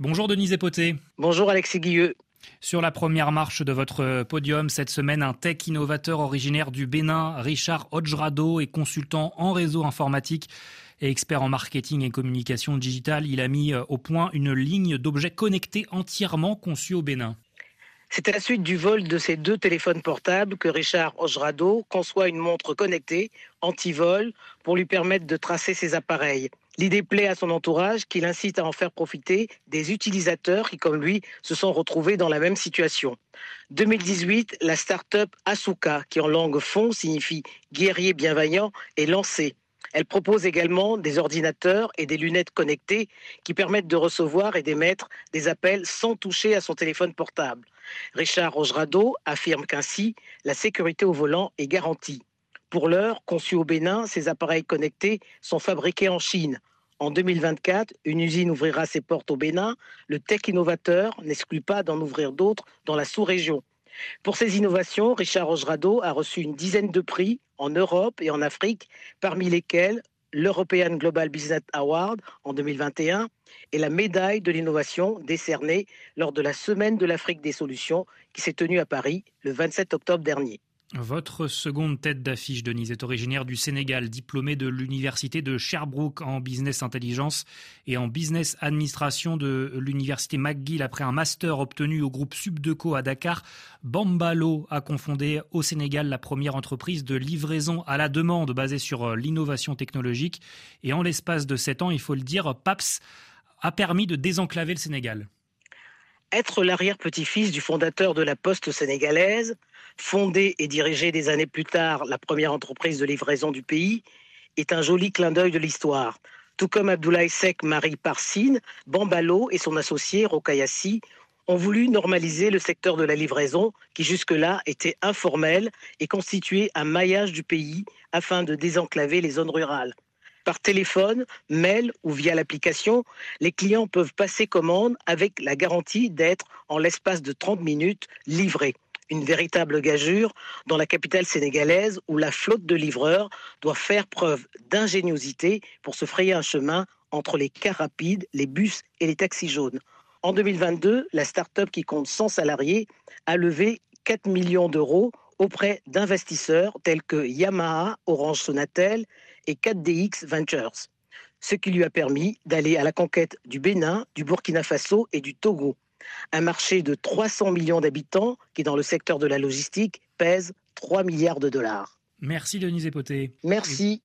Bonjour Denise Epoté. Bonjour Alexis Guilleux. Sur la première marche de votre podium cette semaine, un tech innovateur originaire du Bénin, Richard Ojrado, est consultant en réseau informatique et expert en marketing et communication digitale. Il a mis au point une ligne d'objets connectés entièrement conçue au Bénin. C'est à la suite du vol de ces deux téléphones portables que Richard Ojrado conçoit une montre connectée anti-vol pour lui permettre de tracer ses appareils. L'idée plaît à son entourage qui l'incite à en faire profiter des utilisateurs qui, comme lui, se sont retrouvés dans la même situation. 2018, la start-up Asuka, qui en langue fond signifie guerrier bienveillant, est lancée. Elle propose également des ordinateurs et des lunettes connectées qui permettent de recevoir et d'émettre des appels sans toucher à son téléphone portable. Richard Rojrado affirme qu'ainsi, la sécurité au volant est garantie. Pour l'heure, conçus au Bénin, ces appareils connectés sont fabriqués en Chine. En 2024, une usine ouvrira ses portes au Bénin. Le tech innovateur n'exclut pas d'en ouvrir d'autres dans la sous-région. Pour ces innovations, Richard Rojrado a reçu une dizaine de prix en Europe et en Afrique, parmi lesquels l'European Global Business Award en 2021 et la médaille de l'innovation décernée lors de la Semaine de l'Afrique des solutions qui s'est tenue à Paris le 27 octobre dernier. Votre seconde tête d'affiche, Denise, est originaire du Sénégal, diplômée de l'université de Sherbrooke en business intelligence et en business administration de l'université McGill après un master obtenu au groupe Subdeco à Dakar. Bambalo a confondé au Sénégal la première entreprise de livraison à la demande basée sur l'innovation technologique. Et en l'espace de sept ans, il faut le dire, PAPS a permis de désenclaver le Sénégal. Être l'arrière-petit-fils du fondateur de la Poste sénégalaise, fondée et dirigée des années plus tard la première entreprise de livraison du pays, est un joli clin d'œil de l'histoire. Tout comme Abdoulaye Sek Marie Parsine, Bambalo et son associé Rokayassi ont voulu normaliser le secteur de la livraison qui jusque-là était informel et constituait un maillage du pays afin de désenclaver les zones rurales. Par téléphone, mail ou via l'application, les clients peuvent passer commande avec la garantie d'être, en l'espace de 30 minutes, livrés. Une véritable gageure dans la capitale sénégalaise où la flotte de livreurs doit faire preuve d'ingéniosité pour se frayer un chemin entre les cars rapides, les bus et les taxis jaunes. En 2022, la start-up qui compte 100 salariés a levé 4 millions d'euros auprès d'investisseurs tels que Yamaha, Orange Sonatel et 4DX Ventures, ce qui lui a permis d'aller à la conquête du Bénin, du Burkina Faso et du Togo. Un marché de 300 millions d'habitants qui, dans le secteur de la logistique, pèse 3 milliards de dollars. Merci Denise Epoté. Merci.